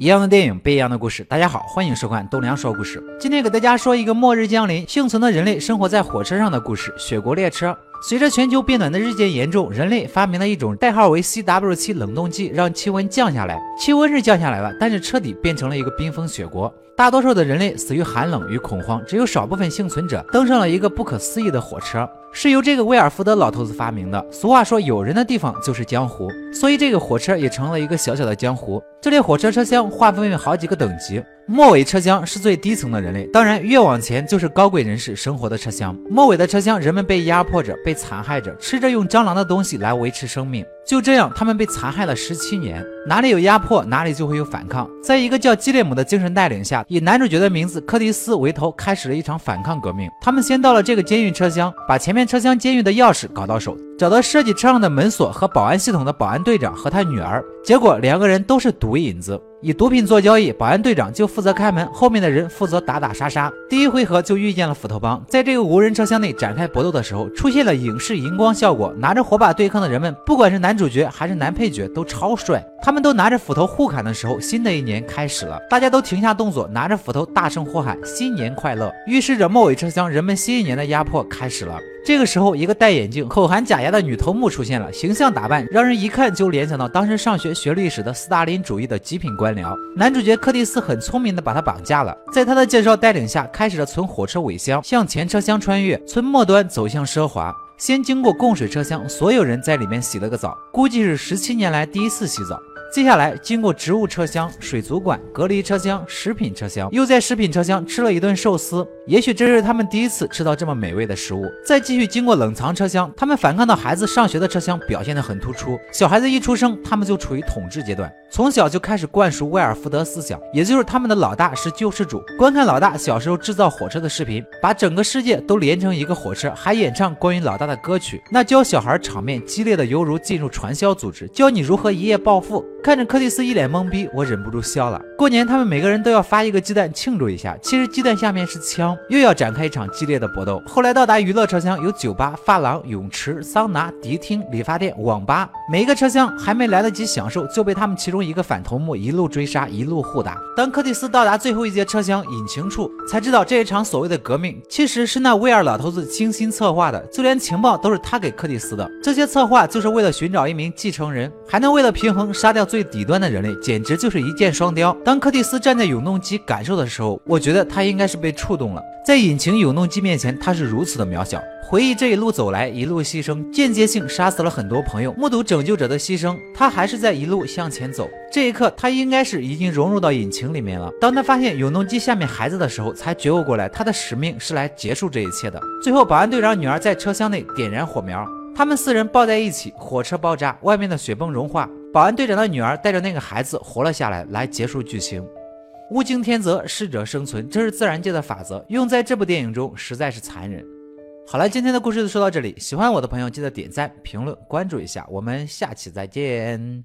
一样的电影，不一样的故事。大家好，欢迎收看栋梁说故事。今天给大家说一个末日降临，幸存的人类生活在火车上的故事——雪国列车。随着全球变暖的日渐严重，人类发明了一种代号为 CW7 冷冻剂，让气温降下来。气温是降下来了，但是彻底变成了一个冰封雪国。大多数的人类死于寒冷与恐慌，只有少部分幸存者登上了一个不可思议的火车。是由这个威尔福德老头子发明的。俗话说，有人的地方就是江湖，所以这个火车也成了一个小小的江湖。这列火车车厢划分为好几个等级，末尾车厢是最低层的人类，当然越往前就是高贵人士生活的车厢。末尾的车厢，人们被压迫着，被残害着，吃着用蟑螂的东西来维持生命。就这样，他们被残害了十七年。哪里有压迫，哪里就会有反抗。在一个叫基列姆的精神带领下，以男主角的名字柯蒂斯为头，开始了一场反抗革命。他们先到了这个监狱车厢，把前面车厢监狱的钥匙搞到手。找到设计车上的门锁和保安系统的保安队长和他女儿，结果两个人都是毒瘾子，以毒品做交易。保安队长就负责开门，后面的人负责打打杀杀。第一回合就遇见了斧头帮，在这个无人车厢内展开搏斗的时候，出现了影视荧光效果，拿着火把对抗的人们，不管是男主角还是男配角，都超帅。他们都拿着斧头互砍的时候，新的一年开始了，大家都停下动作，拿着斧头大声呼喊“新年快乐”，预示着末尾车厢人们新一年的压迫开始了。这个时候，一个戴眼镜、口含假牙的女头目出现了，形象打扮让人一看就联想到当时上学学历史的斯大林主义的极品官僚。男主角柯蒂斯很聪明的把她绑架了，在他的介绍带领下，开始了从火车尾箱向前车厢穿越，从末端走向奢华。先经过供水车厢，所有人在里面洗了个澡，估计是十七年来第一次洗澡。接下来经过植物车厢、水族馆、隔离车厢、食品车厢，又在食品车厢吃了一顿寿司。也许这是他们第一次吃到这么美味的食物。再继续经过冷藏车厢，他们反抗到孩子上学的车厢，表现得很突出。小孩子一出生，他们就处于统治阶段，从小就开始灌输威尔福德思想，也就是他们的老大是救世主。观看老大小时候制造火车的视频，把整个世界都连成一个火车，还演唱关于老大的歌曲。那教小孩场面激烈的犹如进入传销组织，教你如何一夜暴富。看着柯蒂斯一脸懵逼，我忍不住笑了。过年他们每个人都要发一个鸡蛋庆祝一下，其实鸡蛋下面是枪，又要展开一场激烈的搏斗。后来到达娱乐车厢，有酒吧、发廊、泳池、桑拿、迪厅、理发店、网吧，每一个车厢还没来得及享受，就被他们其中一个反头目一路追杀，一路互打。当柯蒂斯到达最后一节车厢引擎处，才知道这一场所谓的革命其实是那威尔老头子精心策划的，就连情报都是他给柯蒂斯的。这些策划就是为了寻找一名继承人，还能为了平衡杀掉。最底端的人类简直就是一箭双雕。当柯蒂斯站在永动机感受的时候，我觉得他应该是被触动了。在引擎永动机面前，他是如此的渺小。回忆这一路走来，一路牺牲，间接性杀死了很多朋友。目睹拯救者的牺牲，他还是在一路向前走。这一刻，他应该是已经融入到引擎里面了。当他发现永动机下面孩子的时候，才觉悟过来，他的使命是来结束这一切的。最后，保安队长女儿在车厢内点燃火苗，他们四人抱在一起，火车爆炸，外面的雪崩融化。保安队长的女儿带着那个孩子活了下来，来结束剧情。物竞天择，适者生存，这是自然界的法则，用在这部电影中实在是残忍。好了，今天的故事就说到这里，喜欢我的朋友记得点赞、评论、关注一下，我们下期再见。